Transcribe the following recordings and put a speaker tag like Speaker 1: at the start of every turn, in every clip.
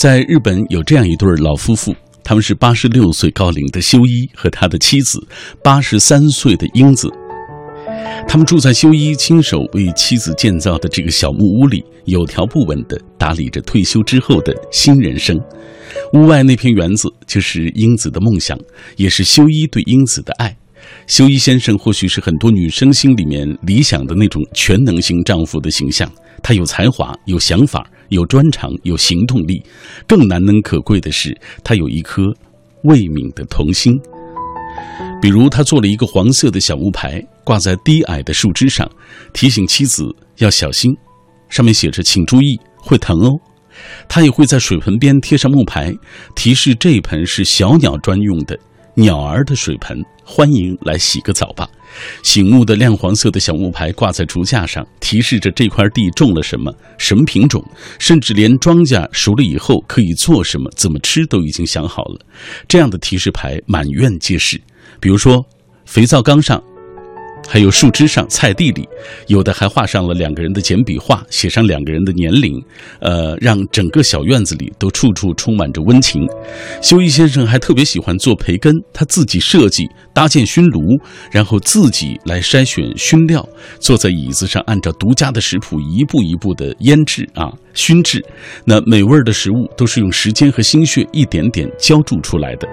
Speaker 1: 在日本有这样一对老夫妇，他们是八十六岁高龄的修一和他的妻子八十三岁的英子。他们住在修一亲手为妻子建造的这个小木屋里，有条不紊地打理着退休之后的新人生。屋外那片园子就是英子的梦想，也是修一对英子的爱。修一先生或许是很多女生心里面理想的那种全能型丈夫的形象。他有才华，有想法，有专长，有行动力。更难能可贵的是，他有一颗未泯的童心。比如，他做了一个黄色的小木牌，挂在低矮的树枝上，提醒妻子要小心。上面写着：“请注意，会疼哦。”他也会在水盆边贴上木牌，提示这盆是小鸟专用的鸟儿的水盆，欢迎来洗个澡吧。醒目的亮黄色的小木牌挂在竹架上，提示着这块地种了什么、什么品种，甚至连庄稼熟了以后可以做什么、怎么吃都已经想好了。这样的提示牌满院皆是。比如说，肥皂缸上，还有树枝上、菜地里，有的还画上了两个人的简笔画，写上两个人的年龄，呃，让整个小院子里都处处充满着温情。修一先生还特别喜欢做培根，他自己设计搭建熏炉，然后自己来筛选熏料，坐在椅子上按照独家的食谱一步一步的腌制啊熏制，那美味的食物都是用时间和心血一点点浇筑出来的。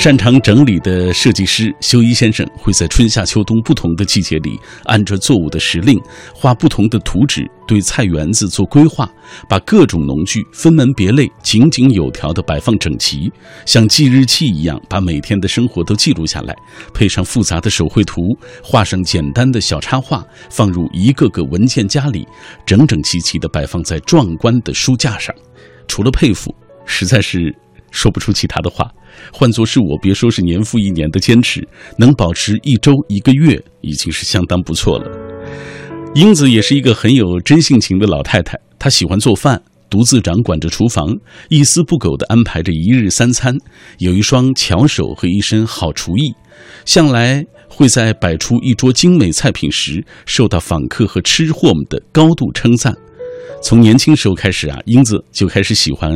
Speaker 1: 擅长整理的设计师修一先生会在春夏秋冬不同的季节里，按照作物的时令画不同的图纸，对菜园子做规划，把各种农具分门别类、井井有条地摆放整齐，像记日记一样把每天的生活都记录下来，配上复杂的手绘图，画上简单的小插画，放入一个个文件夹里，整整齐齐地摆放在壮观的书架上。除了佩服，实在是说不出其他的话。换作是我，别说是年复一年的坚持，能保持一周一个月已经是相当不错了。英子也是一个很有真性情的老太太，她喜欢做饭，独自掌管着厨房，一丝不苟地安排着一日三餐，有一双巧手和一身好厨艺，向来会在摆出一桌精美菜品时受到访客和吃货们的高度称赞。从年轻时候开始啊，英子就开始喜欢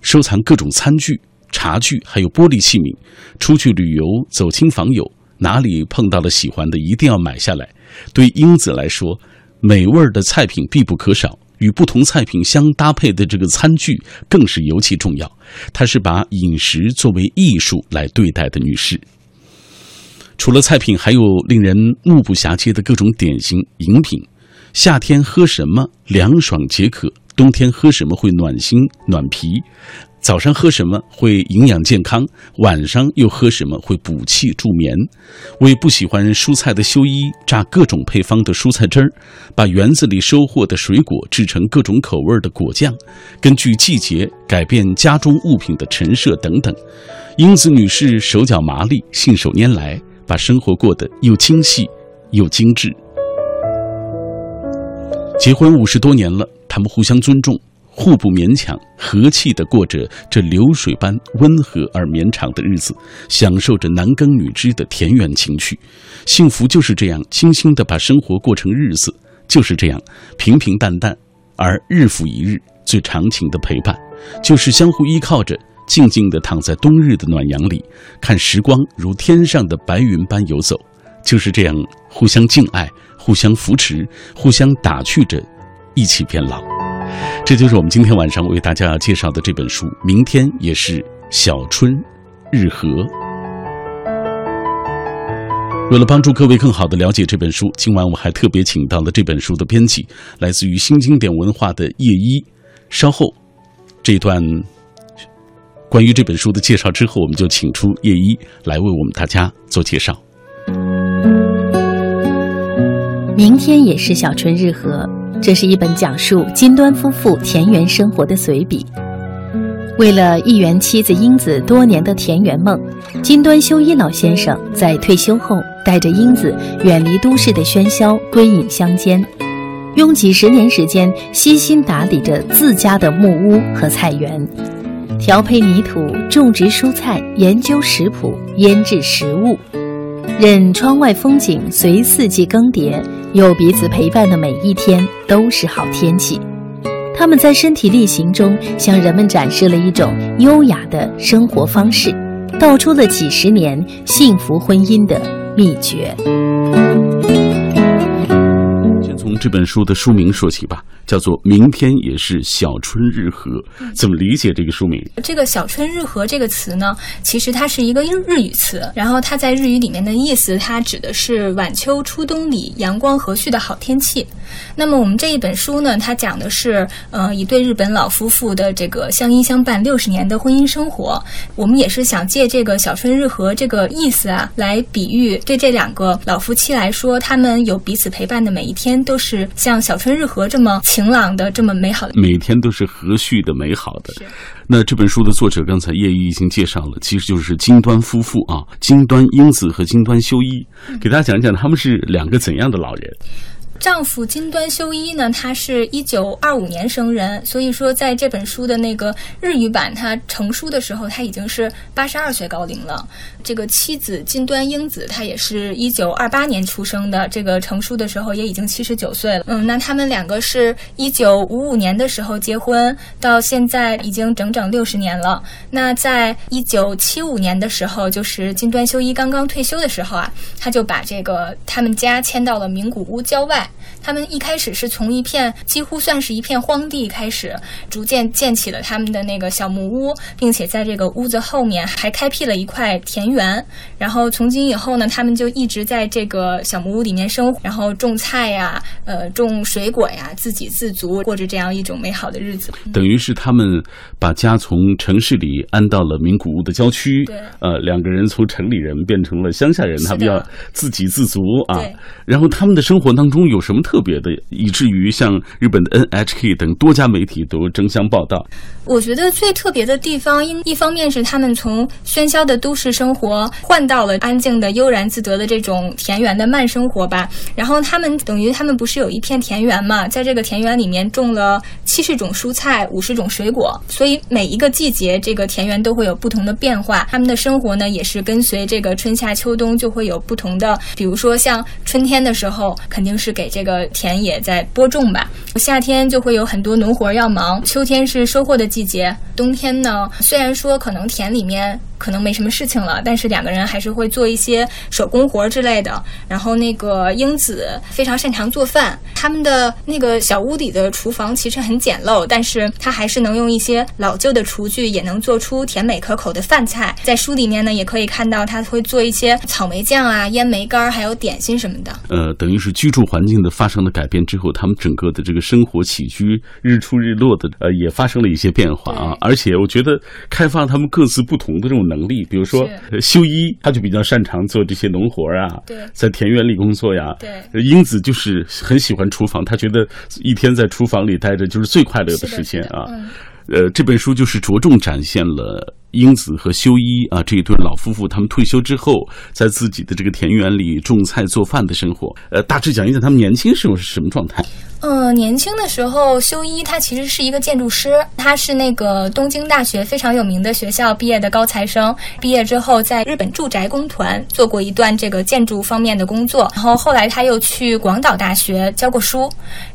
Speaker 1: 收藏各种餐具。茶具还有玻璃器皿，出去旅游走亲访友，哪里碰到了喜欢的，一定要买下来。对英子来说，美味的菜品必不可少，与不同菜品相搭配的这个餐具更是尤其重要。她是把饮食作为艺术来对待的女士。除了菜品，还有令人目不暇接的各种点心饮品。夏天喝什么凉爽解渴？冬天喝什么会暖心暖脾？早上喝什么会营养健康？晚上又喝什么会补气助眠？为不喜欢蔬菜的修一榨各种配方的蔬菜汁儿，把园子里收获的水果制成各种口味的果酱，根据季节改变家中物品的陈设等等。英子女士手脚麻利，信手拈来，把生活过得又精细又精致。结婚五十多年了，他们互相尊重。互不勉强，和气地过着这流水般温和而绵长的日子，享受着男耕女织的田园情趣。幸福就是这样，精心地把生活过成日子，就是这样平平淡淡，而日复一日，最长情的陪伴，就是相互依靠着，静静地躺在冬日的暖阳里，看时光如天上的白云般游走，就是这样互相敬爱，互相扶持，互相打趣着，一起变老。这就是我们今天晚上为大家介绍的这本书。明天也是小春日和。为了帮助各位更好的了解这本书，今晚我还特别请到了这本书的编辑，来自于新经典文化的叶一。稍后这段关于这本书的介绍之后，我们就请出叶一来为我们大家做介绍。
Speaker 2: 明天也是小春日和。这是一本讲述金端夫妇田园生活的随笔。为了一圆妻子英子多年的田园梦，金端修一老先生在退休后带着英子远离都市的喧嚣，归隐乡间，用几十年时间悉心打理着自家的木屋和菜园，调配泥土、种植蔬菜、研究食谱、腌制食物。任窗外风景随四季更迭，有彼此陪伴的每一天都是好天气。他们在身体力行中向人们展示了一种优雅的生活方式，道出了几十年幸福婚姻的秘诀。
Speaker 1: 先从这本书的书名说起吧。叫做明天也是小春日和，怎么理解这个书名？
Speaker 3: 这个“小春日和”这个词呢，其实它是一个日语词，然后它在日语里面的意思，它指的是晚秋初冬里阳光和煦的好天气。那么我们这一本书呢，它讲的是呃一对日本老夫妇的这个相依相伴六十年的婚姻生活。我们也是想借这个“小春日和”这个意思啊，来比喻对这两个老夫妻来说，他们有彼此陪伴的每一天都是像小春日和这么。晴朗的这么美好的，
Speaker 1: 每天都是和煦的、美好的。那这本书的作者刚才叶玉已经介绍了，其实就是金端夫妇啊，金端英子和金端修一，给大家讲一讲他们是两个怎样的老人。
Speaker 3: 丈夫金端修一呢，他是一九二五年生人，所以说在这本书的那个日语版，他成书的时候他已经是八十二岁高龄了。这个妻子金端英子，她也是一九二八年出生的，这个成书的时候也已经七十九岁了。嗯，那他们两个是一九五五年的时候结婚，到现在已经整整六十年了。那在一九七五年的时候，就是金端修一刚刚退休的时候啊，他就把这个他们家迁到了名古屋郊外。他们一开始是从一片几乎算是一片荒地开始，逐渐建起了他们的那个小木屋，并且在这个屋子后面还开辟了一块田园。然后从今以后呢，他们就一直在这个小木屋里面生活，然后种菜呀，呃，种水果呀，自给自足，过着这样一种美好的日子。
Speaker 1: 等于是他们把家从城市里安到了名古屋的郊区。
Speaker 3: 对。
Speaker 1: 呃，两个人从城里人变成了乡下人，他们要自给自足啊。然后他们的生活当中有什么特别的，以至于像日本的 NHK 等多家媒体都争相报道。
Speaker 3: 我觉得最特别的地方，一一方面是他们从喧嚣的都市生活换到了安静的、悠然自得的这种田园的慢生活吧。然后他们等于他们不是有一片田园嘛，在这个田园里面种了七十种蔬菜、五十种水果，所以每一个季节这个田园都会有不同的变化。他们的生活呢，也是跟随这个春夏秋冬就会有不同的。比如说像春天的时候，肯定是给这个田野在播种吧；夏天就会有很多农活要忙；秋天是收获的季。节，冬天呢，虽然说可能田里面。可能没什么事情了，但是两个人还是会做一些手工活之类的。然后那个英子非常擅长做饭，他们的那个小屋里的厨房其实很简陋，但是他还是能用一些老旧的厨具，也能做出甜美可口的饭菜。在书里面呢，也可以看到他会做一些草莓酱啊、烟梅干儿，还有点心什么的。
Speaker 1: 呃，等于是居住环境的发生了改变之后，他们整个的这个生活起居、日出日落的呃，也发生了一些变化啊。而且我觉得开发他们各自不同的这种。能力，比如说修一，他就比较擅长做这些农活啊，在田园里工作呀。
Speaker 3: 对，
Speaker 1: 英子就是很喜欢厨房，他觉得一天在厨房里待着就是最快乐的时间啊。呃，这本书就是着重展现了英子和修一啊这一对老夫妇，他们退休之后在自己的这个田园里种菜做饭的生活。呃，大致讲一讲他们年轻时候是什么状态。
Speaker 3: 嗯，年轻的时候，修一他其实是一个建筑师，他是那个东京大学非常有名的学校毕业的高材生。毕业之后，在日本住宅工团做过一段这个建筑方面的工作，然后后来他又去广岛大学教过书。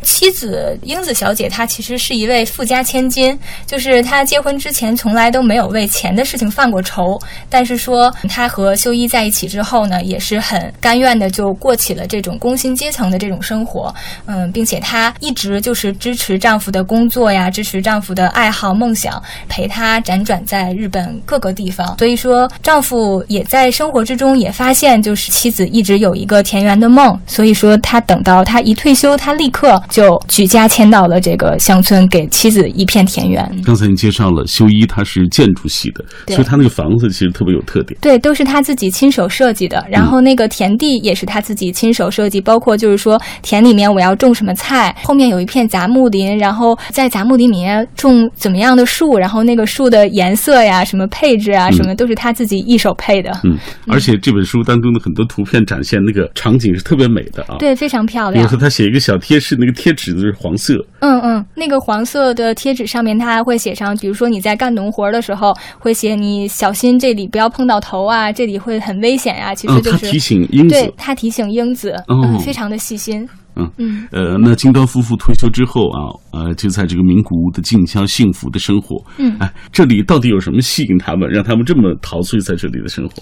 Speaker 3: 妻子英子小姐，她其实是一位富家千金，就是她结婚之前从来都没有为钱的事情犯过愁。但是说她和修一在一起之后呢，也是很甘愿的就过起了这种工薪阶层的这种生活。嗯，并且她。一直就是支持丈夫的工作呀，支持丈夫的爱好梦想，陪他辗转在日本各个地方。所以说，丈夫也在生活之中也发现，就是妻子一直有一个田园的梦。所以说，他等到他一退休，他立刻就举家迁到了这个乡村，给妻子一片田园。
Speaker 1: 刚才你介绍了修一，他是建筑系，所以他那个房子其实特别有特点。
Speaker 3: 对，都是他自己亲手设计的。然后那个田地也是他自己亲手设计，包括就是说田里面我要种什么菜。后面有一片杂木林，然后在杂木林里面种怎么样的树，然后那个树的颜色呀、什么配置啊、什么都是他自己一手配的。
Speaker 1: 嗯，而且这本书当中的很多图片展现那个场景是特别美的啊。
Speaker 3: 对，非常漂亮。
Speaker 1: 比如说他写一个小贴士，那个贴纸是黄色。
Speaker 3: 嗯嗯，那个黄色的贴纸上面他还会写上，比如说你在干农活的时候会写你小心这里不要碰到头啊，这里会很危险呀、其实
Speaker 1: 嗯，
Speaker 3: 就是、
Speaker 1: 他提醒英
Speaker 3: 对
Speaker 1: 子，
Speaker 3: 他提醒英子，
Speaker 1: 哦
Speaker 3: 嗯，非常的细心。
Speaker 1: 嗯
Speaker 3: 嗯
Speaker 1: 呃，那金端夫妇退休之后啊，呃，就在这个名古屋的静香幸福的生活。
Speaker 3: 嗯
Speaker 1: 哎，这里到底有什么吸引他们，让他们这么陶醉在这里的生活？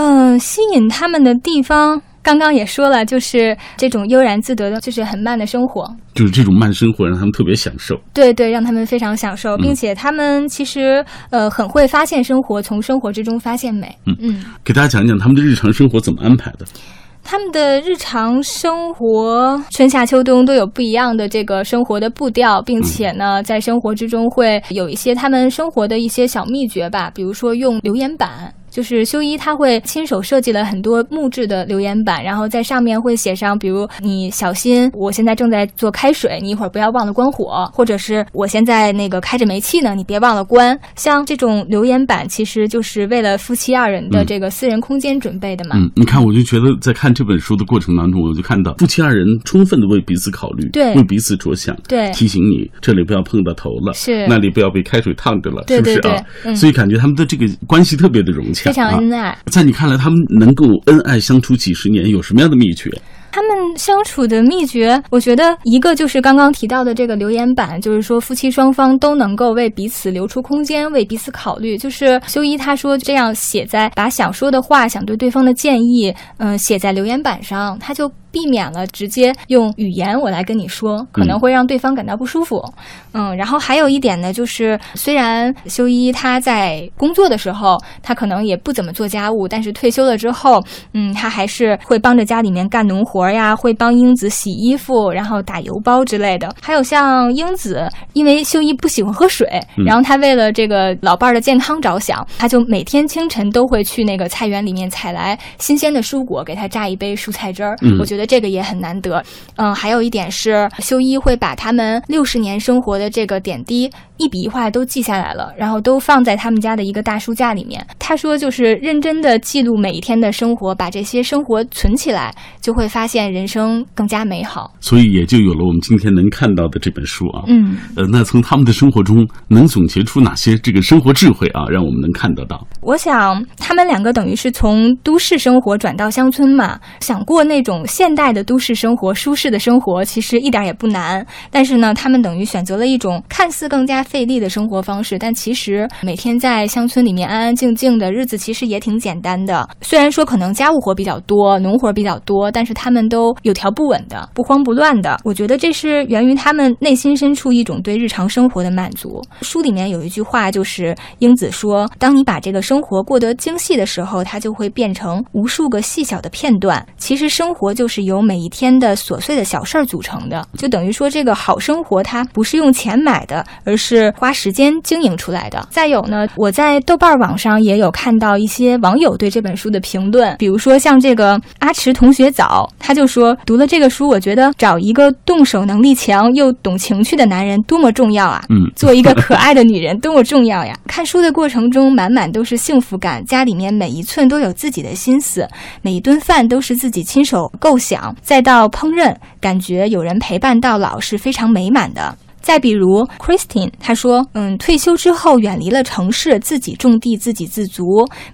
Speaker 3: 嗯，吸引他们的地方，刚刚也说了，就是这种悠然自得的，就是很慢的生活。
Speaker 1: 就是这种慢生活，让他们特别享受。
Speaker 3: 对对，让他们非常享受，
Speaker 1: 嗯
Speaker 3: 并且他们其实呃很会发现生活，从生活之中发现美。
Speaker 1: 嗯
Speaker 3: 嗯，
Speaker 1: 给大家讲讲他们的日常生活怎么安排的。
Speaker 3: 他们的日常生活，春夏秋冬都有不一样的这个生活的步调，并且呢，在生活之中会有一些他们生活的一些小秘诀吧，比如说用留言板。就是修一他会亲手设计了很多木质的留言板，然后在上面会写上，比如你小心，我现在正在做开水，你一会儿不要忘了关火，或者是我现在那个开着煤气呢，你别忘了关。像这种留言板，其实就是为了夫妻二人的
Speaker 1: 嗯
Speaker 3: 这个私人空间准备的嘛。
Speaker 1: 嗯，你看，我就觉得在看这本书的过程当中，我就看到夫妻二人充分的为彼此考虑，
Speaker 3: 对
Speaker 1: 为彼此着想，
Speaker 3: 对
Speaker 1: 提醒你这里不要碰到头了，
Speaker 3: 是
Speaker 1: 那里不要被开水烫着了，
Speaker 3: 对对
Speaker 1: 是不是啊？
Speaker 3: 嗯
Speaker 1: 所以感觉他们的这个关系特别的融洽，
Speaker 3: 非常
Speaker 1: 啊
Speaker 3: 恩爱。
Speaker 1: 在你看来，他们能够恩爱相处几十年，有什么样的秘诀？
Speaker 3: 他们相处的秘诀，我觉得一个就是刚刚提到的这个留言板，就是说夫妻双方都能够为彼此留出空间，为彼此考虑。就是修一他说这样写在把想说的话、想对对方的建议，嗯、写在留言板上，他就。避免了直接用语言我来跟你说，可能会让对方感到不舒服。嗯，然后还有一点呢，就是虽然修一他在工作的时候，他可能也不怎么做家务，但是退休了之后，嗯，他还是会帮着家里面干农活呀，会帮英子洗衣服，然后打油包之类的。还有像英子，因为修一不喜欢喝水，
Speaker 1: 嗯
Speaker 3: 然后他为了这个老伴儿的健康着想，他就每天清晨都会去那个菜园里面采来新鲜的蔬果，给他榨一杯蔬菜汁儿。
Speaker 1: 嗯
Speaker 3: 我觉得觉得这个也很难得。嗯，还有一点是，修一会把他们六十年生活的这个点滴一笔一画都记下来了，然后都放在他们家的一个大书架里面。他说，就是认真的记录每一天的生活，把这些生活存起来，就会发现人生更加美好。
Speaker 1: 所以也就有了我们今天能看到的这本书啊。
Speaker 3: 嗯，
Speaker 1: 呃，那从他们的生活中能总结出哪些这个生活智慧啊，让我们能看得到？
Speaker 3: 我想他们两个等于是从都市生活转到乡村嘛，想过那种现代的都市生活、舒适的生活，其实一点也不难。但是呢，他们等于选择了一种看似更加费力的生活方式，但其实每天在乡村里面安安静静的日子，其实也挺简单的。虽然说可能家务活比较多，农活比较多，但是他们都有条不紊的，不慌不乱的。我觉得这是源于他们内心深处一种对日常生活的满足。书里面有一句话，就是英子说：“当你把这个生活过得精细的时候，它就会变成无数个细小的片段。其实生活就是由每一天的琐碎的小事儿组成的，就等于说这个好生活它不是用钱买的，而是花时间经营出来的。再有呢，我在豆瓣网上也有看到一些网友对这本书的评论，比如说像这个阿池同学早，他就说读了这个书，我觉得找一个动手能力强又懂情趣的男人多么重要啊！
Speaker 1: 嗯，
Speaker 3: 做一个可 爱的女人多么重要呀！看书的过程中，满满都是幸福感，家里面每一寸都有自己的心思，每一顿饭都是自己亲手构想，再到烹饪，感觉有人陪伴到老是非常美满的。再比如 Christine，她说，嗯，退休之后远离了城市，自己种地，自给自足，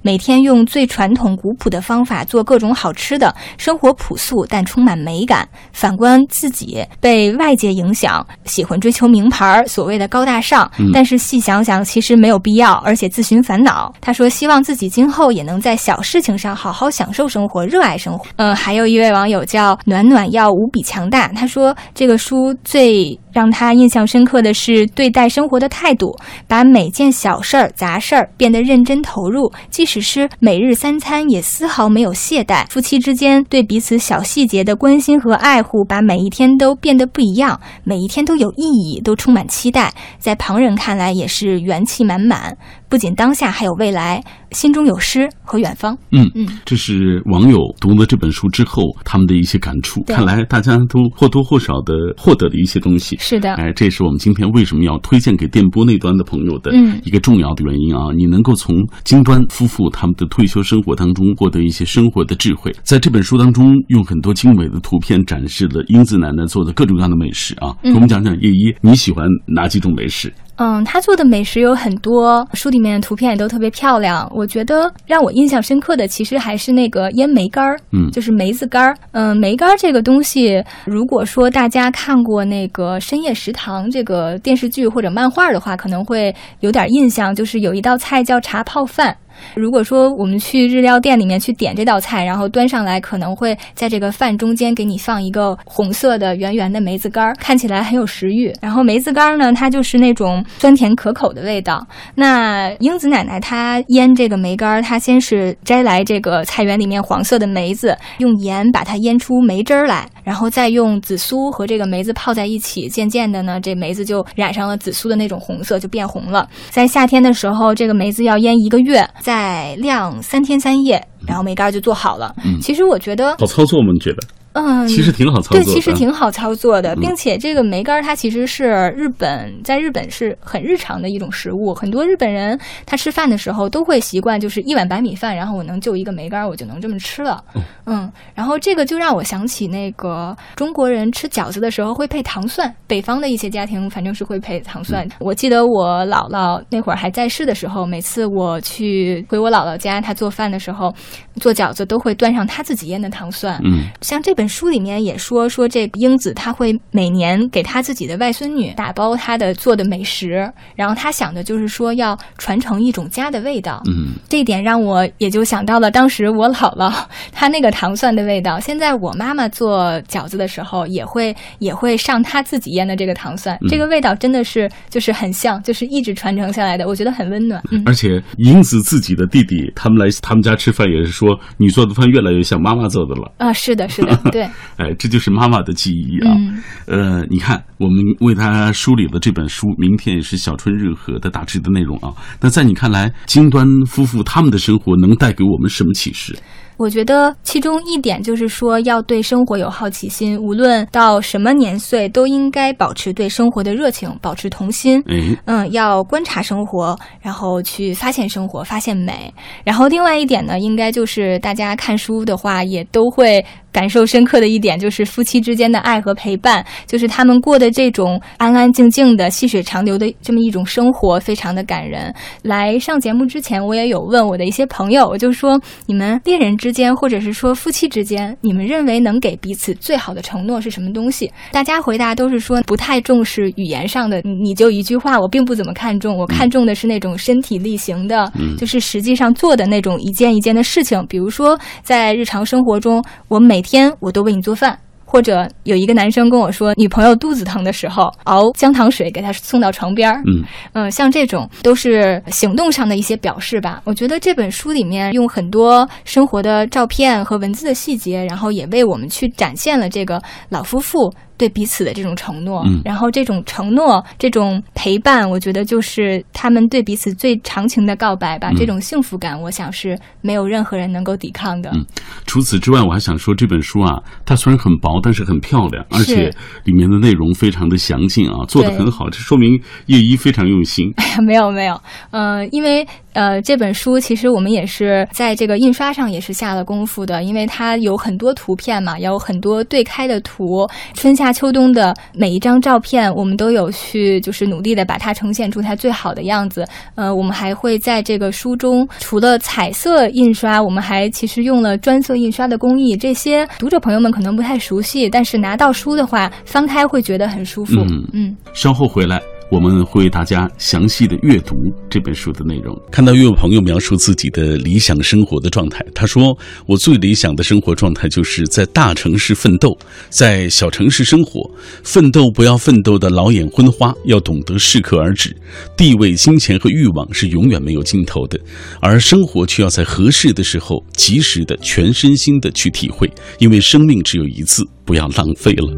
Speaker 3: 每天用最传统古朴的方法做各种好吃的，生活朴素但充满美感。反观自己，被外界影响，喜欢追求名牌，所谓的高大上，
Speaker 1: 嗯
Speaker 3: 但是细想想，其实没有必要，而且自寻烦恼。他说，希望自己今后也能在小事情上好好享受生活，热爱生活。嗯，还有一位网友叫暖暖要无比强大，他说这个书最让他印象象深刻的是对待生活的态度，把每件小事儿、杂事儿变得认真投入，即使是每日三餐也丝毫没有懈怠。夫妻之间对彼此小细节的关心和爱护，把每一天都变得不一样，每一天都有意义，都充满期待。在旁人看来也是元气满满，不仅当下还有未来，心中有诗和远方。
Speaker 1: 嗯
Speaker 3: 嗯，
Speaker 1: 这是网友读了这本书之后他们的一些感触。看来大家都或多或少的获得了一些东西。
Speaker 3: 是的，
Speaker 1: 哎，这也是我们今天为什么要推荐给电波那端的朋友的
Speaker 3: 嗯
Speaker 1: 一个重要的原因啊！你能够从金端夫妇他们的退休生活当中获得一些生活的智慧，在这本书当中用很多精美的图片展示了英子奶奶做的各种各样的美食啊。
Speaker 3: 嗯
Speaker 1: 给我们讲讲叶一，你喜欢哪几种美食？
Speaker 3: 嗯，他做的美食有很多，书里面的图片也都特别漂亮。我觉得让我印象深刻的，其实还是那个腌梅干儿，
Speaker 1: 嗯
Speaker 3: 就是梅子干儿。嗯，梅干儿这个东西，如果说大家看过那个《深夜食堂》这个电视剧或者漫画的话，可能会有点印象，就是有一道菜叫茶泡饭。如果说我们去日料店里面去点这道菜，然后端上来，可能会在这个饭中间给你放一个红色的圆圆的梅子干儿，看起来很有食欲。然后梅子干儿呢，它就是那种酸甜可口的味道。那英子奶奶她腌这个梅干儿，她先是摘来这个菜园里面黄色的梅子，用盐把它腌出梅汁儿来，然后再用紫苏和这个梅子泡在一起，渐渐的呢，这梅子就染上了紫苏的那种红色，就变红了。在夏天的时候，这个梅子要腌一个月，再晾三天三夜，然后梅干儿就做好了。
Speaker 1: 嗯
Speaker 3: 其实我觉得，
Speaker 1: 好操作吗？你觉得？
Speaker 3: 嗯，
Speaker 1: 其实挺好操作
Speaker 3: 对，其实挺好操作的，
Speaker 1: 嗯
Speaker 3: 并且这个梅干儿它其实是日本在日本是很日常的一种食物，很多日本人他吃饭的时候都会习惯就是一碗白米饭，然后我能就一个梅干儿，我就能这么吃了。
Speaker 1: 哦
Speaker 3: 嗯，然后这个就让我想起那个中国人吃饺子的时候会配糖蒜，北方的一些家庭反正是会配糖
Speaker 1: 嗯
Speaker 3: 蒜。我记得我姥姥那会儿还在世的时候，每次我去回我姥姥家，她做饭的时候做饺子都会端上她自己腌的糖蒜。
Speaker 1: 嗯
Speaker 3: 像这本书里面也说说这个英子，她会每年给她自己的外孙女打包她的做的美食，然后她想的就是说要传承一种家的味道。
Speaker 1: 嗯
Speaker 3: 这一点让我也就想到了当时我姥姥她那个糖蒜的味道。现在我妈妈做饺子的时候也会也会上她自己腌的这个糖蒜，
Speaker 1: 嗯
Speaker 3: 这个味道真的是就是很像，就是一直传承下来的，我觉得很温暖。嗯。
Speaker 1: 而且英子自己的弟弟他们来他们家吃饭也是说，你做的饭越来越像妈妈做的了。
Speaker 3: 啊，是的，是的，对，
Speaker 1: 哎，这就是妈妈的记忆啊。
Speaker 3: 嗯
Speaker 1: 呃，你看，我们为他梳理了这本书，明天也是小春日和的大致的内容啊。那在你看来，金端夫妇他们的生活能带给我们什么启示？
Speaker 3: 我觉得其中一点就是说，要对生活有好奇心，无论到什么年岁，都应该保持对生活的热情，保持童心。
Speaker 1: 嗯，
Speaker 3: 嗯，要观察生活，然后去发现生活，发现美。然后另外一点呢，应该就是大家看书的话，也都会感受深刻的一点，就是夫妻之间的爱和陪伴，就是他们过的这种安安静静的、细水长流的这么一种生活，非常的感人。来上节目之前，我也有问我的一些朋友，我就说，你们恋人之间，或者是说夫妻之间，你们认为能给彼此最好的承诺是什么东西？大家回答都是说不太重视语言上的，你你就一句话，我并不怎么看重，我看重的是那种身体力行的，
Speaker 1: 嗯
Speaker 3: 就是实际上做的那种一件一件的事情。比如说，在日常生活中，我每天我都为你做饭。或者有一个男生跟我说，女朋友肚子疼的时候，熬姜糖水给她送到床边儿。
Speaker 1: 嗯
Speaker 3: 嗯，像这种都是行动上的一些表示吧。我觉得这本书里面用很多生活的照片和文字的细节，然后也为我们去展现了这个老夫妇对彼此的这种承诺。
Speaker 1: 嗯
Speaker 3: 然后这种承诺、这种陪伴，我觉得就是他们对彼此最长情的告白吧。
Speaker 1: 嗯
Speaker 3: 这种幸福感，我想是没有任何人能够抵抗的。
Speaker 1: 嗯除此之外，我还想说，这本书啊，它虽然很薄，但是很漂亮，而且里面的内容非常的详尽啊，做
Speaker 3: 的
Speaker 1: 很好，这说明叶一非常用心。
Speaker 3: 哎 呀没有没有，呃，因为呃这本书其实我们也是在这个印刷上也是下了功夫的，因为它有很多图片嘛，有很多对开的图，春夏秋冬的每一张照片，我们都有去就是努力的把它呈现出它最好的样子。呃，我们还会在这个书中，除了彩色印刷，我们还其实用了专色印刷的工艺，这些读者朋友们可能不太熟悉，但是拿到书的话，翻开会觉得很舒服。
Speaker 1: 嗯
Speaker 3: 嗯
Speaker 1: 稍后回来，我们会为大家详细的阅读这本书的内容。看到又有朋友描述自己的理想生活的状态，他说：“我最理想的生活状态就是在大城市奋斗，在小城市生活。奋斗不要奋斗的老眼昏花，要懂得适可而止。地位、金钱和欲望是永远没有尽头的，而生活却要在合适的时候，及时的、全身心的去体会，因为生命只有一次，不要浪费了。”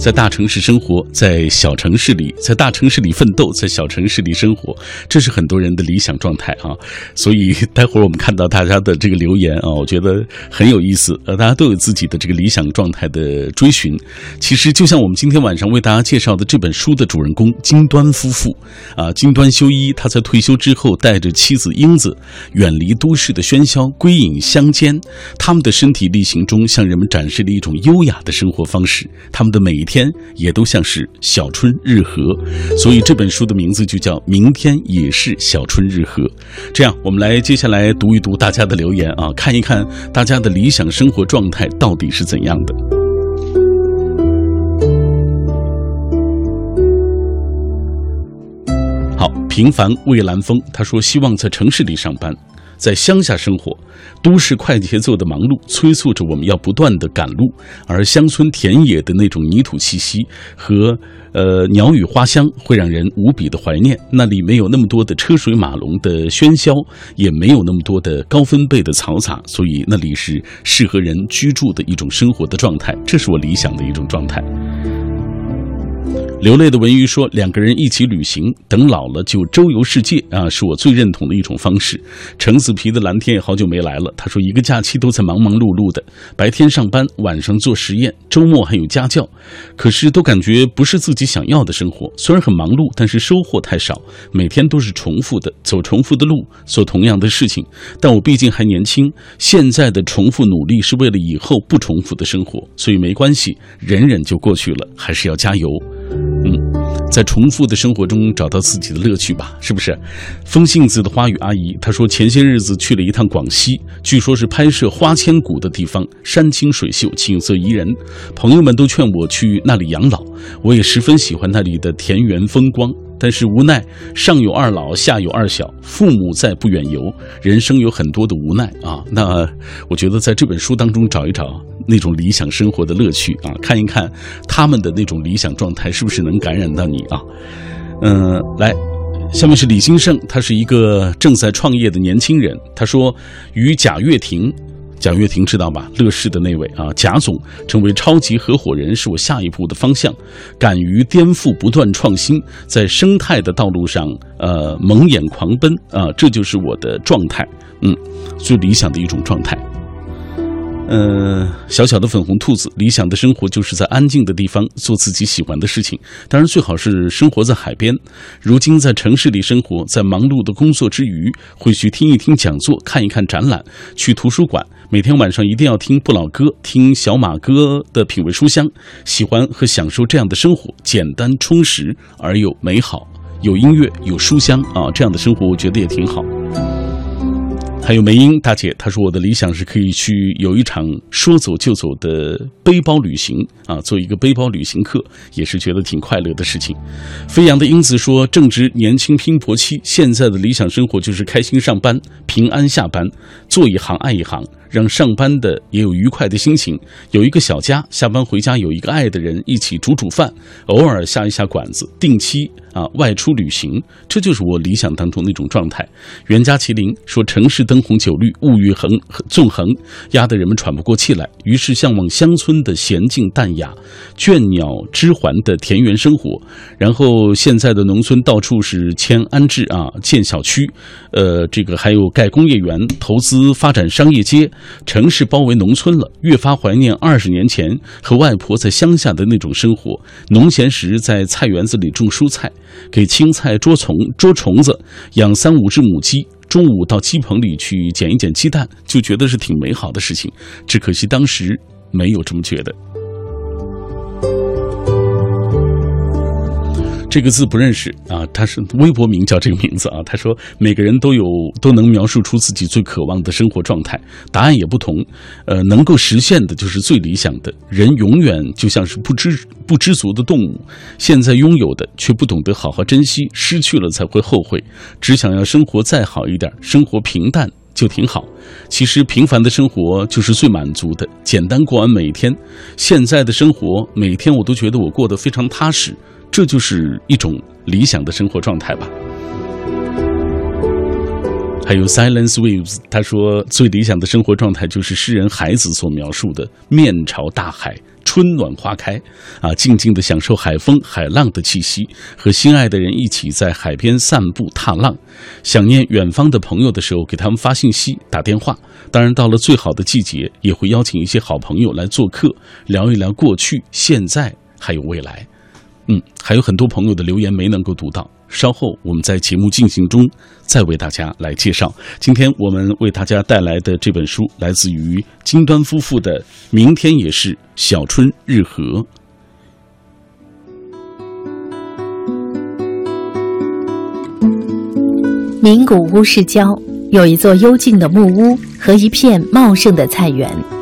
Speaker 1: 在大城市生活，在小城市里，在大城市里奋斗，在小城市里生活，这是很多人的理想状态啊。所以待会儿我们看到大家的这个留言啊，我觉得很有意思。呃，大家都有自己的这个理想状态的追寻。其实就像我们今天晚上为大家介绍的这本书的主人公金端夫妇啊，金端修一他在退休之后带着妻子英子远离都市的喧嚣，归隐乡间。他们的身体力行中向人们展示了一种优雅的生活方式。他们的每一天。也都像是小春日和，所以这本书的名字就叫《明天也是小春日和》。这样，我们来接下来读一读大家的留言啊，看一看大家的理想生活状态到底是怎样的。好，平凡蔚蓝风，他说希望在城市里上班。在乡下生活，都市快节奏的忙碌催促着我们要不断的赶路，而乡村田野的那种泥土气息和呃鸟语花香会让人无比的怀念。那里没有那么多的车水马龙的喧嚣，也没有那么多的高分贝的嘈杂，所以那里是适合人居住的一种生活的状态。这是我理想的一种状态。流泪的文鱼说：“两个人一起旅行，等老了就周游世界啊，是我最认同的一种方式。”橙子皮的蓝天也好久没来了。他说：“一个假期都在忙忙碌碌的，白天上班，晚上做实验，周末还有家教，可是都感觉不是自己想要的生活。虽然很忙碌，但是收获太少，每天都是重复的，走重复的路，做同样的事情。但我毕竟还年轻，现在的重复努力是为了以后不重复的生活，所以没关系，忍忍就过去了，还是要加油。”嗯，在重复的生活中找到自己的乐趣吧，是不是？风信子的花语阿姨她说，前些日子去了一趟广西，据说是拍摄花千骨的地方，山清水秀，景色宜人。朋友们都劝我去那里养老，我也十分喜欢那里的田园风光。但是无奈，上有二老，下有二小，父母在不远游，人生有很多的无奈啊。那我觉得在这本书当中找一找那种理想生活的乐趣啊，看一看他们的那种理想状态是不是能感染到你啊。嗯，来，下面是李兴盛，他是一个正在创业的年轻人，他说与贾跃亭。贾跃亭知道吧？乐视的那位啊，贾总成为超级合伙人是我下一步的方向。敢于颠覆，不断创新，在生态的道路上，呃，蒙眼狂奔啊，这就是我的状态。嗯，最理想的一种状态。呃，小小的粉红兔子，理想的生活就是在安静的地方做自己喜欢的事情，当然最好是生活在海边。如今在城市里生活，在忙碌的工作之余，会去听一听讲座，看一看展览，去图书馆。每天晚上一定要听不老歌，听小马哥的品味书香，喜欢和享受这样的生活，简单充实而又美好，有音乐有书香啊，这样的生活我觉得也挺好。还有梅英大姐，她说我的理想是可以去有一场说走就走的背包旅行啊，做一个背包旅行客，也是觉得挺快乐的事情。飞扬的英子说，正值年轻拼搏期，现在的理想生活就是开心上班，平安下班，做一行爱一行。让上班的也有愉快的心情，有一个小家，下班回家有一个爱的人一起煮煮饭，偶尔下一下馆子，定期啊外出旅行，这就是我理想当中那种状态。袁家麒麟说：“城市灯红酒绿，物欲横纵横，压得人们喘不过气来。于是向往乡村的娴静淡雅、倦鸟知还的田园生活。然后现在的农村到处是迁安置啊，建小区，呃，这个还有盖工业园，投资发展商业街。”城市包围农村了，越发怀念二十年前和外婆在乡下的那种生活。农闲时在菜园子里种蔬菜，给青菜捉虫、捉虫子，养三五只母鸡。中午到鸡棚里去捡一捡鸡蛋，就觉得是挺美好的事情。只可惜当时没有这么觉得。这个字不认识啊，他是微博名叫这个名字啊。他说每个人都有都能描述出自己最渴望的生活状态，答案也不同。呃，能够实现的就是最理想的。人永远就像是不知不知足的动物，现在拥有的却不懂得好好珍惜，失去了才会后悔，只想要生活再好一点，生活平淡就挺好。其实平凡的生活就是最满足的，简单过完每一天。现在的生活每天我都觉得我过得非常踏实。这就是一种理想的生活状态吧。还有 Silence Waves，他说最理想的生活状态就是诗人海子所描述的“面朝大海，春暖花开”，啊，静静的享受海风、海浪的气息，和心爱的人一起在海边散步踏浪。想念远方的朋友的时候，给他们发信息、打电话。当然，到了最好的季节，也会邀请一些好朋友来做客，聊一聊过去、现在还有未来。嗯还有很多朋友的留言没能够读到稍后我们在节目进行中再为大家来介绍。今天我们为大家带来的这本书来自于金端夫妇的明天也是小春日和。
Speaker 2: 名古屋市郊有一座幽静的木屋和一片茂盛的菜园。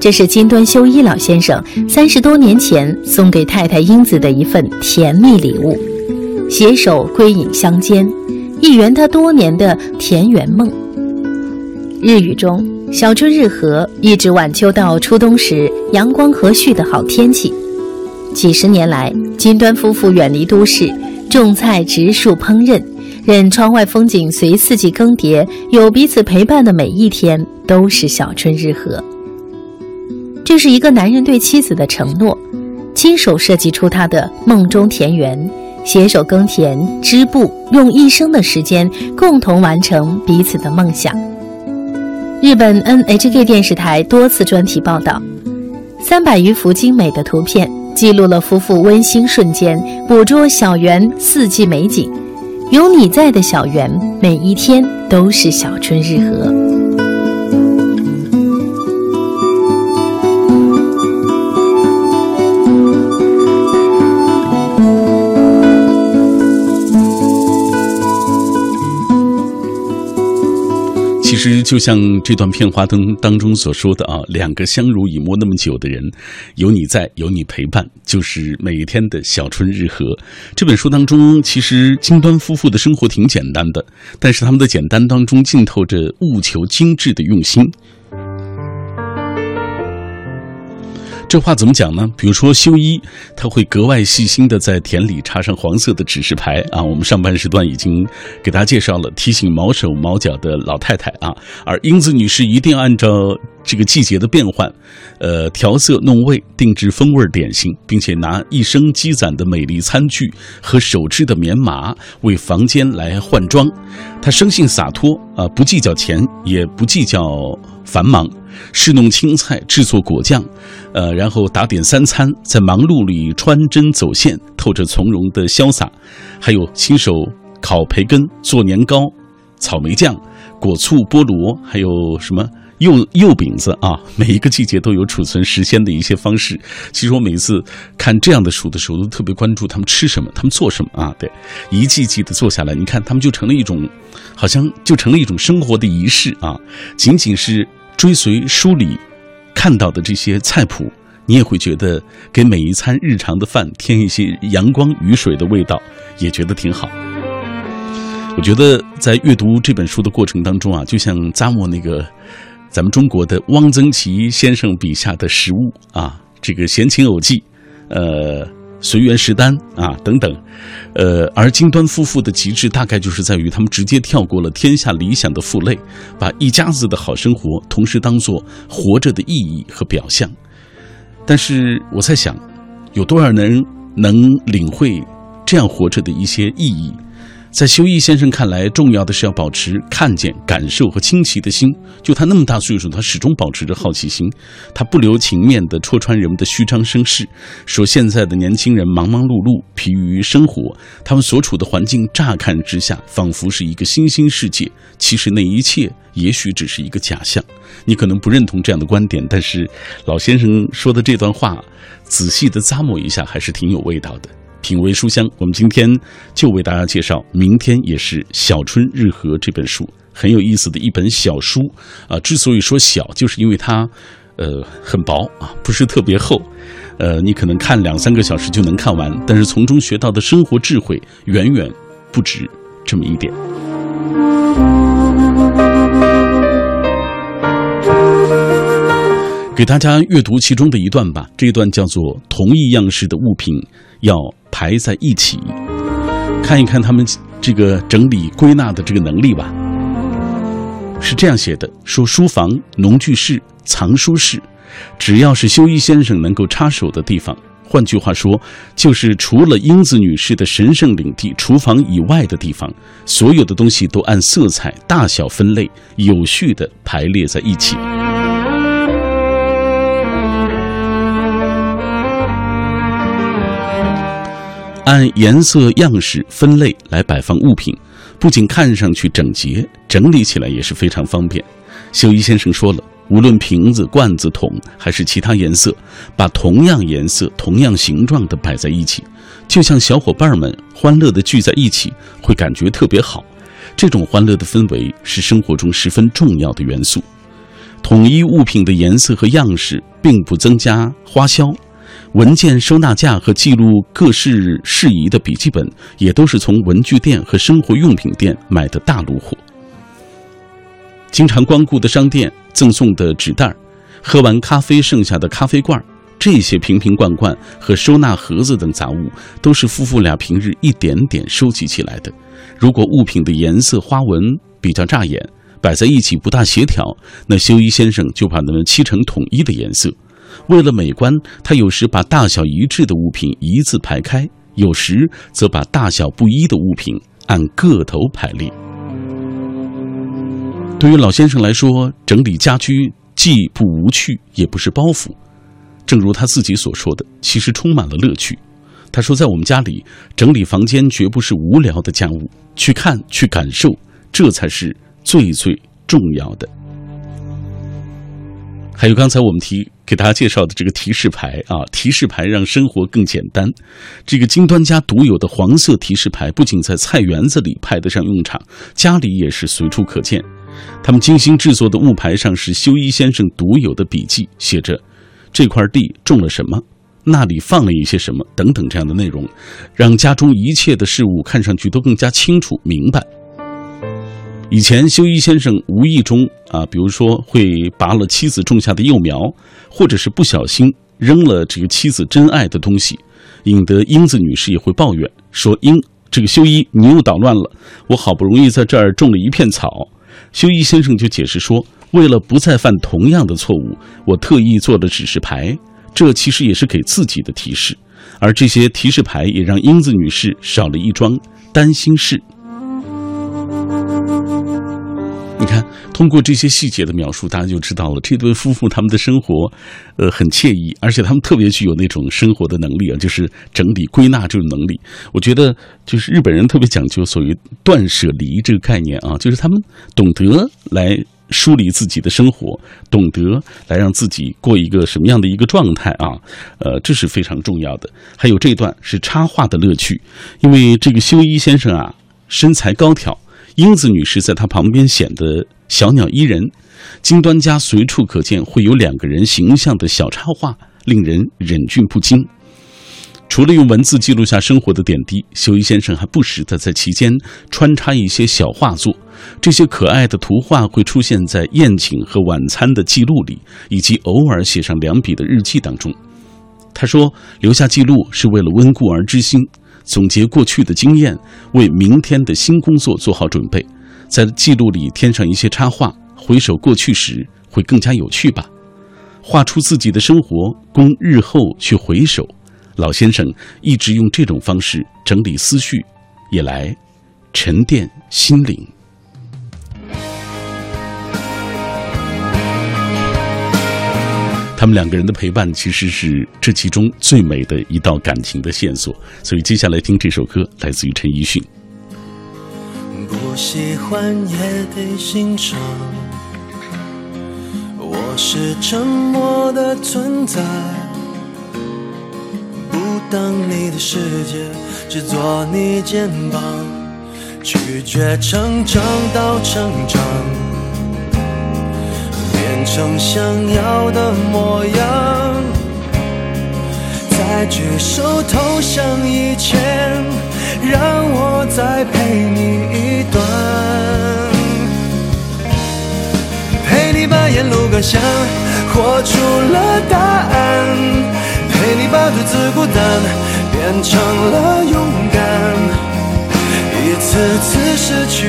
Speaker 2: 这是金端修一老先生三十多年前送给太太英子的一份甜蜜礼物，携手归隐乡间，一圆他多年的田园梦。日语中，小春日和一指晚秋到初冬时阳光和煦的好天气。几十年来，金端夫妇远离都市，种菜、植树、烹饪。任窗外风景随四季更迭，有彼此陪伴的每一天都是小春日和。这是一个男人对妻子的承诺，亲手设计出他的梦中田园，携手耕田织布，用一生的时间共同完成彼此的梦想。日本 NHK 电视台多次专题报道，三百余幅精美的图片记录了夫妇温馨瞬间，捕捉小园四季美景。有你在的小园，每一天都是小春日和。
Speaker 1: 其实就像这段片花灯当中所说的啊，两个相濡以沫那么久的人，有你在，有你陪伴，就是每一天的小春日和。这本书当中，其实金端夫妇的生活挺简单的，但是他们的简单当中浸透着务求精致的用心。这话怎么讲呢？比如说，修一他会格外细心的在田里插上黄色的指示牌啊。我们上半时段已经给大家介绍了提醒毛手毛脚的老太太啊，而英子女士一定要按照这个季节的变换，呃，调色弄味，定制风味点心，并且拿一生积攒的美丽餐具和手织的棉麻为房间来换装。她生性洒脱啊，不计较钱，也不计较繁忙。侍弄青菜，制作果酱，呃，然后打点三餐，在忙碌里穿针走线，透着从容的潇洒。还有亲手烤培根、做年糕、草莓酱、果醋、菠萝，还有什么柚柚饼子啊？每一个季节都有储存时鲜的一些方式。其实我每次看这样的书的时候，都特别关注他们吃什么，他们做什么啊？对，一季季的做下来，你看他们就成了一种，好像就成了一种生活的仪式啊！仅仅是。追随书里看到的这些菜谱，你也会觉得给每一餐日常的饭添一些阳光雨水的味道，也觉得挺好。我觉得在阅读这本书的过程当中啊，就像扎莫那个咱们中国的汪曾祺先生笔下的食物啊，这个闲情偶记，呃。随缘食单啊，等等，呃，而金端夫妇的极致大概就是在于他们直接跳过了天下理想的负累，把一家子的好生活同时当做活着的意义和表象。但是我在想，有多少人能领会这样活着的一些意义？在修一先生看来，重要的是要保持看见、感受和惊奇的心。就他那么大岁数，他始终保持着好奇心。他不留情面地戳穿人们的虚张声势，说现在的年轻人忙忙碌碌、疲于生活，他们所处的环境乍看之下仿佛是一个新兴世界，其实那一切也许只是一个假象。你可能不认同这样的观点，但是老先生说的这段话，仔细的咂摸一下，还是挺有味道的。品味书香，我们今天就为大家介绍《明天也是小春日和》这本书，很有意思的一本小书啊。之所以说小，就是因为它，呃，很薄啊，不是特别厚，呃，你可能看两三个小时就能看完，但是从中学到的生活智慧远远不止这么一点。给大家阅读其中的一段吧，这一段叫做“同一样式的物品要”。排在一起，看一看他们这个整理归纳的这个能力吧。是这样写的：说书房、农具室、藏书室，只要是修一先生能够插手的地方，换句话说，就是除了英子女士的神圣领地厨房以外的地方，所有的东西都按色彩、大小分类，有序的排列在一起。按颜色、样式分类来摆放物品，不仅看上去整洁，整理起来也是非常方便。修一先生说了，无论瓶子、罐子、桶还是其他颜色，把同样颜色、同样形状的摆在一起，就像小伙伴们欢乐的聚在一起，会感觉特别好。这种欢乐的氛围是生活中十分重要的元素。统一物品的颜色和样式，并不增加花销。文件收纳架和记录各式事宜的笔记本，也都是从文具店和生活用品店买的大陆货。经常光顾的商店赠送的纸袋儿，喝完咖啡剩下的咖啡罐儿，这些瓶瓶罐罐和收纳盒子等杂物，都是夫妇俩平日一点点收集起来的。如果物品的颜色花纹比较扎眼，摆在一起不大协调，那修一先生就把它们漆成统一的颜色。为了美观，他有时把大小一致的物品一字排开，有时则把大小不一的物品按个头排列。对于老先生来说，整理家居既不无趣，也不是包袱。正如他自己所说的，其实充满了乐趣。他说，在我们家里，整理房间绝不是无聊的家务，去看、去感受，这才是最最重要的。还有刚才我们提给大家介绍的这个提示牌啊，提示牌让生活更简单。这个金端家独有的黄色提示牌，不仅在菜园子里派得上用场，家里也是随处可见。他们精心制作的物牌上是修一先生独有的笔记，写着这块地种了什么，那里放了一些什么等等这样的内容，让家中一切的事物看上去都更加清楚明白。以前，修一先生无意中啊，比如说会拔了妻子种下的幼苗，或者是不小心扔了这个妻子珍爱的东西，引得英子女士也会抱怨说：“英，这个修一，你又捣乱了。我好不容易在这儿种了一片草。”修一先生就解释说：“为了不再犯同样的错误，我特意做了指示牌，这其实也是给自己的提示。而这些提示牌也让英子女士少了一桩担心事。”你看，通过这些细节的描述，大家就知道了这对夫妇他们的生活，呃，很惬意，而且他们特别具有那种生活的能力啊，就是整理归纳这种能力。我觉得，就是日本人特别讲究所谓断舍离这个概念啊，就是他们懂得来梳理自己的生活，懂得来让自己过一个什么样的一个状态啊，呃，这是非常重要的。还有这段是插画的乐趣，因为这个修一先生啊，身材高挑。英子女士在她旁边显得小鸟依人，金端家随处可见会有两个人形象的小插画，令人忍俊不禁。除了用文字记录下生活的点滴，修一先生还不时地在其间穿插一些小画作。这些可爱的图画会出现在宴请和晚餐的记录里，以及偶尔写上两笔的日记当中。他说：“留下记录是为了温故而知新。”总结过去的经验，为明天的新工作做好准备，在记录里添上一些插画，回首过去时会更加有趣吧。画出自己的生活，供日后去回首。老先生一直用这种方式整理思绪，也来沉淀心灵。他们两个人的陪伴，其实是这其中最美的一道感情的线索。所以接下来听这首歌，来自于陈奕迅。
Speaker 4: 不喜欢也得欣赏，我是沉默的存在，不当你的世界，只做你肩膀，拒绝成长到成长。变成想要的模样，在举手投降以前，让我再陪你一段，陪你把沿路感想活出了答案，陪你把独自孤单变成了勇敢，一次次失去。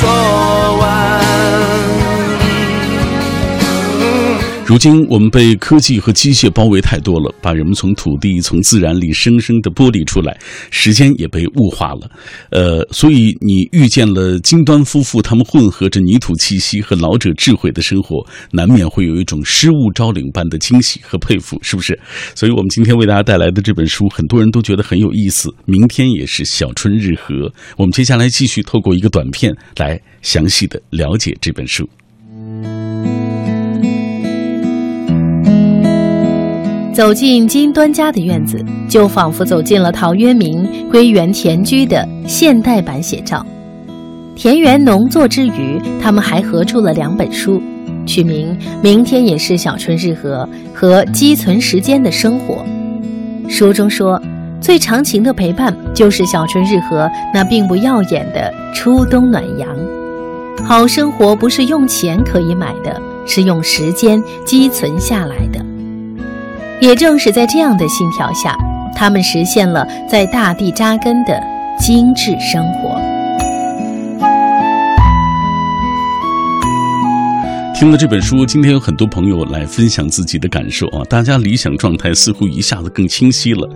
Speaker 4: 给
Speaker 1: 如今，我们被科技和机械包围太多了，把人们从土地、从自然里生生的剥离出来，时间也被物化了。呃，所以你遇见了金端夫妇，他们混合着泥土气息和老者智慧的生活，难免会有一种失物招领般的惊喜和佩服，是不是？所以我们今天为大家带来的这本书，很多人都觉得很有意思。明天也是小春日和，我们接下来继续透过一个短片来详细的了解这本书。
Speaker 2: 走进金端家的院子，就仿佛走进了陶渊明归园田居的现代版写照。田园农作之余，他们还合著了两本书，取名《明天也是小春日和》和《积存时间的生活》。书中说，最长情的陪伴就是小春日和那并不耀眼的初冬暖阳。好生活不是用钱可以买的，是用时间积存下来的。也正是在这样的信条下，他们实现了在大地扎根的精致生活。
Speaker 1: 听了这本书，今天有很多朋友来分享自己的感受啊，大家理想状态似乎一下子更清晰了。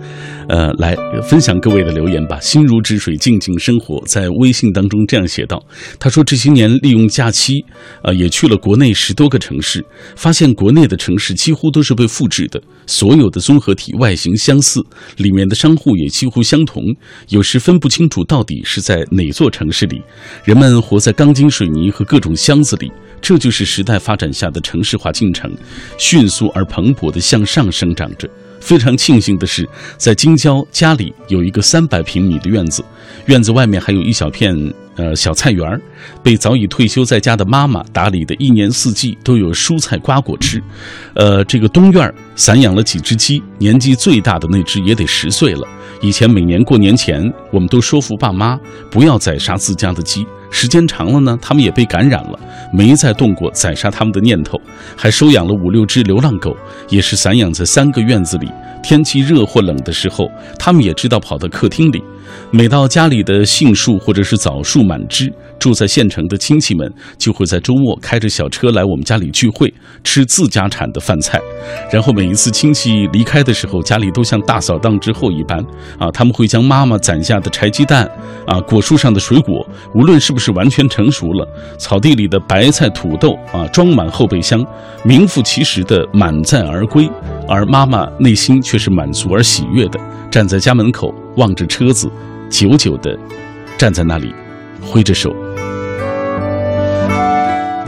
Speaker 1: 呃，来分享各位的留言吧。心如止水，静静生活在微信当中这样写道：“他说这些年利用假期，呃，也去了国内十多个城市，发现国内的城市几乎都是被复制的，所有的综合体外形相似，里面的商户也几乎相同，有时分不清楚到底是在哪座城市里。人们活在钢筋水泥和各种箱子里，这就是时代。”在发展下的城市化进程，迅速而蓬勃地向上生长着。非常庆幸的是，在京郊家里有一个三百平米的院子，院子外面还有一小片呃小菜园儿，被早已退休在家的妈妈打理的一年四季都有蔬菜瓜果吃。呃，这个东院散养了几只鸡，年纪最大的那只也得十岁了。以前每年过年前，我们都说服爸妈不要宰杀自家的鸡。时间长了呢，他们也被感染了，没再动过宰杀他们的念头，还收养了五六只流浪狗，也是散养在三个院子里。天气热或冷的时候，他们也知道跑到客厅里。每到家里的杏树或者是枣树满枝，住在县城的亲戚们就会在周末开着小车来我们家里聚会，吃自家产的饭菜。然后每一次亲戚离开的时候，家里都像大扫荡之后一般啊，他们会将妈妈攒下的柴鸡蛋啊，果树上的水果，无论是不是完全成熟了，草地里的白菜、土豆啊，装满后备箱，名副其实的满载而归。而妈妈内心却是满足而喜悦的，站在家门口望着车子，久久的站在那里，挥着手，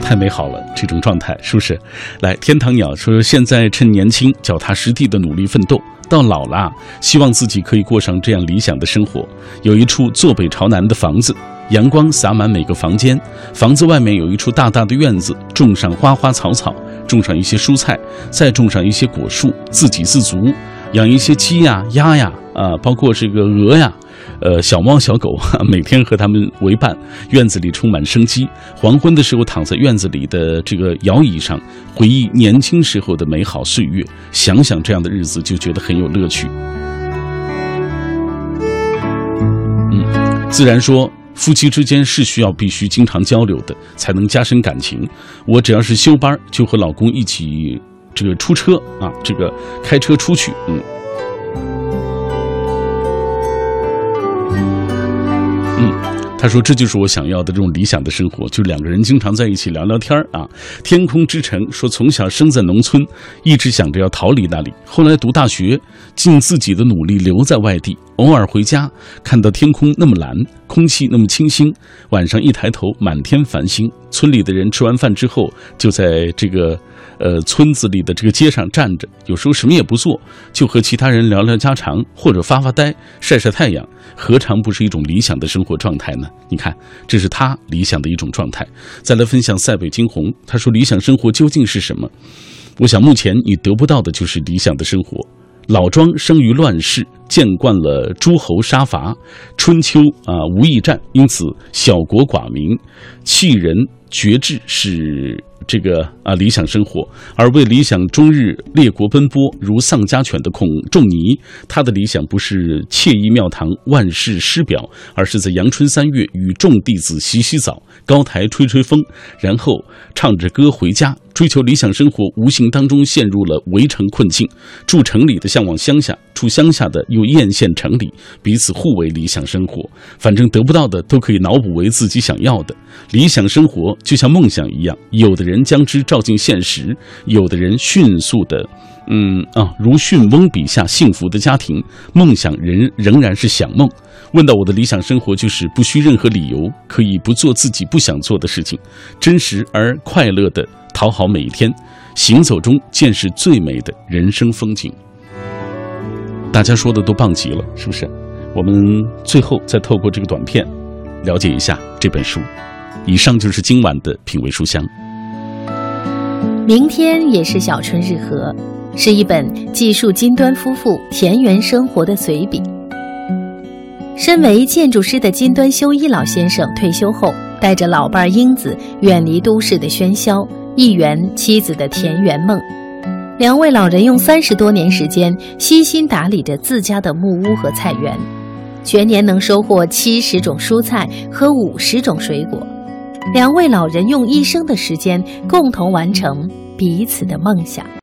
Speaker 1: 太美好了，这种状态是不是？来，天堂鸟说，现在趁年轻，脚踏实地的努力奋斗，到老了，希望自己可以过上这样理想的生活，有一处坐北朝南的房子。阳光洒满每个房间，房子外面有一处大大的院子，种上花花草草，种上一些蔬菜，再种上一些果树，自给自足，养一些鸡呀、鸭呀，啊，包括这个鹅呀，呃，小猫小狗，每天和它们为伴，院子里充满生机。黄昏的时候，躺在院子里的这个摇椅上，回忆年轻时候的美好岁月，想想这样的日子，就觉得很有乐趣。嗯，自然说。夫妻之间是需要必须经常交流的，才能加深感情。我只要是休班，就和老公一起这个出车啊，这个开车出去，嗯，嗯。他说：“这就是我想要的这种理想的生活，就两个人经常在一起聊聊天啊。”天空之城说：“从小生在农村，一直想着要逃离那里。后来读大学，尽自己的努力留在外地。偶尔回家，看到天空那么蓝，空气那么清新。晚上一抬头，满天繁星。村里的人吃完饭之后，就在这个。”呃，村子里的这个街上站着，有时候什么也不做，就和其他人聊聊家常，或者发发呆、晒晒太阳，何尝不是一种理想的生活状态呢？你看，这是他理想的一种状态。再来分享塞北惊鸿，他说：“理想生活究竟是什么？”我想，目前你得不到的就是理想的生活。老庄生于乱世，见惯了诸侯杀伐，春秋啊无义战，因此小国寡民，弃人绝志是。这个啊，理想生活，而为理想终日列国奔波如丧家犬的孔仲尼，他的理想不是惬意庙堂、万世师表，而是在阳春三月与众弟子洗洗澡、高台吹吹风，然后唱着歌回家。追求理想生活，无形当中陷入了围城困境。住城里的向往乡下，住乡下的又艳羡城里，彼此互为理想生活。反正得不到的都可以脑补为自己想要的。理想生活就像梦想一样，有的人将之照进现实，有的人迅速的，嗯啊，如迅翁笔下幸福的家庭，梦想仍仍然是想梦。问到我的理想生活，就是不需任何理由，可以不做自己不想做的事情，真实而快乐的。讨好每一天，行走中见识最美的人生风景。大家说的都棒极了，是不是？我们最后再透过这个短片，了解一下这本书。以上就是今晚的品味书香。
Speaker 2: 明天也是小春日和，是一本记述金端夫妇田园生活的随笔。身为建筑师的金端修一老先生退休后，带着老伴英子远离都市的喧嚣。一圆妻子的田园梦，两位老人用三十多年时间悉心打理着自家的木屋和菜园，全年能收获七十种蔬菜和五十种水果。两位老人用一生的时间共同完成彼此的梦想。